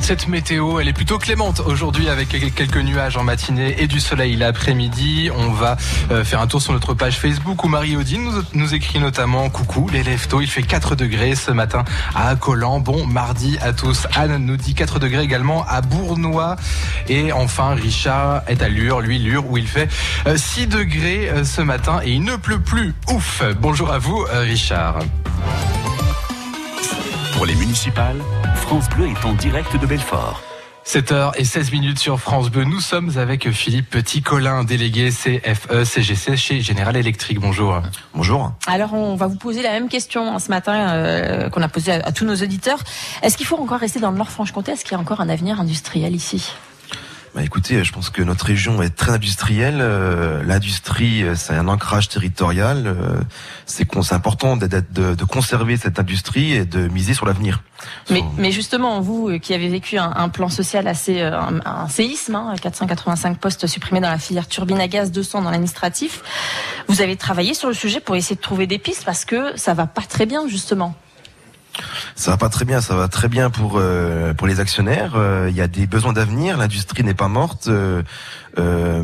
cette météo, elle est plutôt clémente aujourd'hui avec quelques nuages en matinée et du soleil l'après-midi. On va euh, faire un tour sur notre page Facebook où Marie-Odine nous, nous, écrit notamment Coucou les leftos, il fait 4 degrés ce matin à Collant. Bon mardi à tous. Anne nous dit 4 degrés également à Bournois. Et enfin Richard est à Lure, lui Lure où il fait 6 euh, degrés euh, ce matin et il ne pleut plus. Ouf Bonjour à vous Richard. Pour les municipales, France Bleu est en direct de Belfort. 7h16 minutes sur France Bleu. Nous sommes avec Philippe Petit-Colin, délégué CFE CGC chez General Electric. Bonjour. Bonjour. Alors, on va vous poser la même question ce matin euh, qu'on a posée à, tous nos auditeurs. Est-ce qu'il faut encore rester dans le Nord-Franche-Comté? Est-ce qu'il y a encore un avenir industriel ici? Bah écoutez, je pense que notre région est très industrielle. Euh, l'industrie, euh, c'est un ancrage territorial. Euh, c'est important de, de, conserver cette industrie et de miser sur l'avenir. Mais, mais, justement, vous qui avez vécu un, plan social assez, un, séisme, hein, 485 postes supprimés dans la filière turbine à gaz, 200 dans l'administratif, vous avez travaillé sur le sujet pour essayer de trouver des pistes parce que ça va pas très bien justement. Ça va pas très bien, ça va très bien pour euh, pour les actionnaires. Euh, il y a des besoins d'avenir, l'industrie n'est pas morte, euh,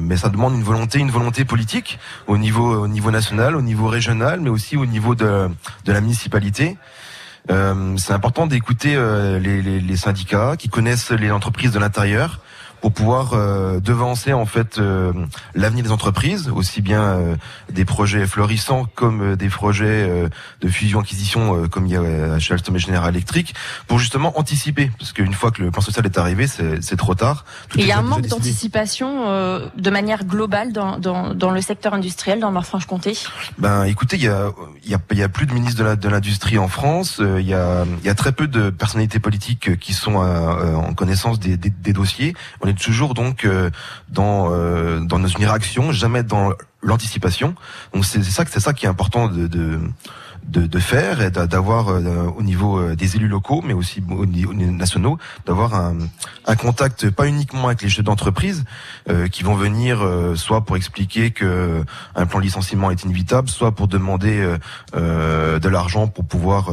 mais ça demande une volonté, une volonté politique au niveau au niveau national, au niveau régional, mais aussi au niveau de de la municipalité. c'est important d'écouter les, les, les syndicats qui connaissent les entreprises de l'intérieur pour pouvoir euh, devancer en fait euh, l'avenir des entreprises, aussi bien euh, des projets florissants comme des projets de fusion-acquisition comme il y a chez Alstom et General Electric, pour justement anticiper, parce qu'une fois que le plan social est arrivé, c'est trop tard. il y a un manque d'anticipation de manière globale dans, dans, dans, le secteur industriel dans Nord-Franche-Comté. Ben, écoutez, il y a, y a, y a plus de ministres de l'industrie en France. Il y a, y a très peu de personnalités politiques qui sont en connaissance des, des, des dossiers. On est toujours donc euh, dans euh, dans une réaction, jamais dans l'anticipation. Donc c'est ça c'est ça qui est important de, de de, de faire et d'avoir euh, au niveau euh, des élus locaux, mais aussi au niveau nationaux, d'avoir un, un, contact pas uniquement avec les chefs d'entreprise euh, qui vont venir soit pour expliquer que un plan de licenciement est inévitable, soit pour demander de l'argent pour pouvoir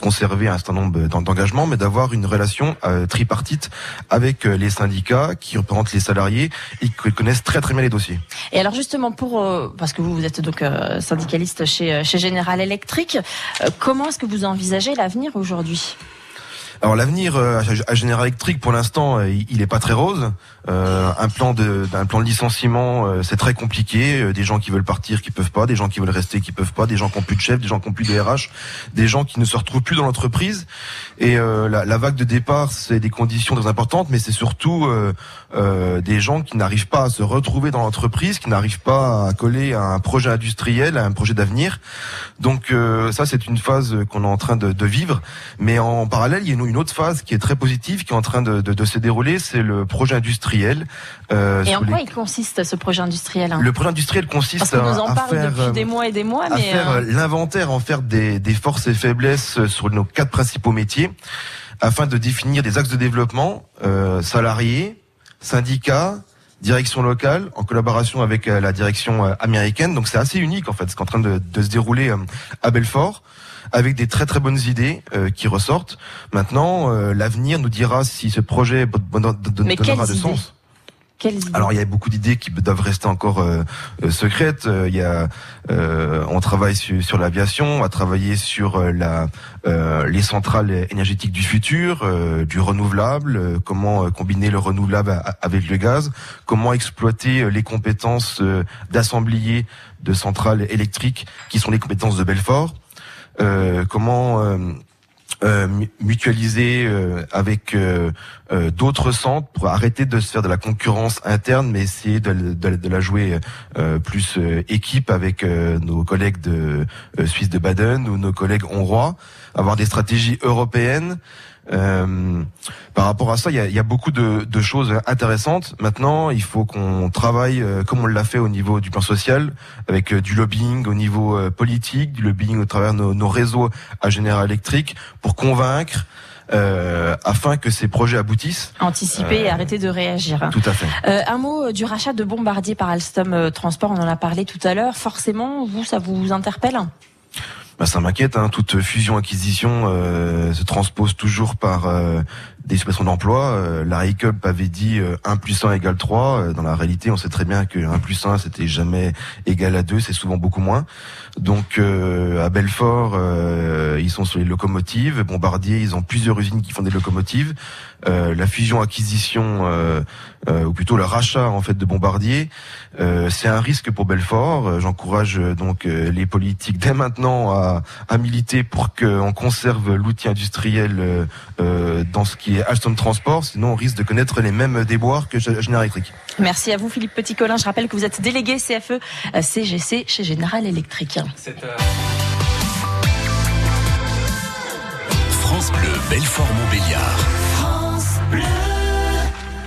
conserver un certain nombre d'engagements, mais d'avoir une relation tripartite avec les syndicats qui représentent les salariés et qui connaissent très très bien les dossiers. Et alors justement pour parce que vous vous êtes donc syndicaliste chez chez General Electric euh, comment est-ce que vous envisagez l'avenir aujourd'hui? Alors l'avenir euh, à General Electric pour l'instant euh, il n'est pas très rose. Euh, un plan de d'un plan de licenciement, euh, c'est très compliqué. Euh, des gens qui veulent partir, qui peuvent pas, des gens qui veulent rester, qui peuvent pas, des gens qui ont plus de chef, des gens qui ont plus de RH, des gens qui ne se retrouvent plus dans l'entreprise. Et la, la, vague de départ, c'est des conditions très importantes, mais c'est surtout des gens qui n'arrivent pas à se retrouver dans l'entreprise, qui n'arrivent pas à coller à un projet industriel, à un projet d'avenir. Donc ça, c'est une phase qu'on est en train de, de, vivre. Mais en parallèle, il y a une, autre phase qui est très positive, qui est en train de, de, de se dérouler, c'est le projet industriel euh, et en quoi il consiste ce projet industriel hein? Le projet industriel consiste à, nous en parle faire, depuis des mois et des mois, à faire euh, l'inventaire, en faire des, des forces et faiblesses sur nos quatre principaux métiers, afin de définir des axes de développement euh, salariés, syndicats, direction locale en collaboration avec la direction américaine. Donc c'est assez unique en fait, ce qui est en train de, de se dérouler à Belfort avec des très très bonnes idées euh, qui ressortent. Maintenant, euh, l'avenir nous dira si ce projet donnera de sens. Alors il y a beaucoup d'idées qui doivent rester encore euh, secrètes. Il y a, on travaille sur, l'aviation, on va travailler sur la, les centrales énergétiques du futur, du renouvelable, comment combiner le renouvelable avec le gaz, comment exploiter les compétences d'assemblier de centrales électriques qui sont les compétences de Belfort. Euh, comment euh, euh, mutualiser avec d'autres centres pour arrêter de se faire de la concurrence interne, mais essayer de, de, la jouer plus équipe avec nos collègues de Suisse de Baden ou nos collègues hongrois, avoir des stratégies européennes euh, par rapport à ça, il y a, y a, beaucoup de, de, choses intéressantes. Maintenant, il faut qu'on travaille euh, comme on l'a fait au niveau du plan social, avec euh, du lobbying au niveau politique, du lobbying au travers de nos, nos réseaux à Général Électrique, pour convaincre. Euh, afin que ces projets aboutissent. Anticiper et arrêter de réagir. Tout à fait. Euh, un mot du rachat de Bombardier par Alstom Transport, on en a parlé tout à l'heure. Forcément, vous, ça vous interpelle? Bah, ça m'inquiète. Hein. Toute fusion-acquisition euh, se transpose toujours par euh, des suppressions d'emplois. Euh, la RICUP avait dit 1 plus 1 égale 3. Dans la réalité, on sait très bien que 1 plus 1, c'était jamais égal à 2, c'est souvent beaucoup moins. Donc à Belfort, ils sont sur les locomotives. Bombardier, ils ont plusieurs usines qui font des locomotives. La fusion-acquisition, ou plutôt le rachat en fait de Bombardier, c'est un risque pour Belfort. J'encourage donc les politiques dès maintenant à à, militer pour qu'on conserve l'outil industriel euh, euh, dans ce qui est Alstom Transport, sinon on risque de connaître les mêmes déboires que General Electric. Merci à vous Philippe Petit-Colin. Je rappelle que vous êtes délégué CFE CGC chez General Electric. France Bleu, Belfort Montbéliard. France Bleu.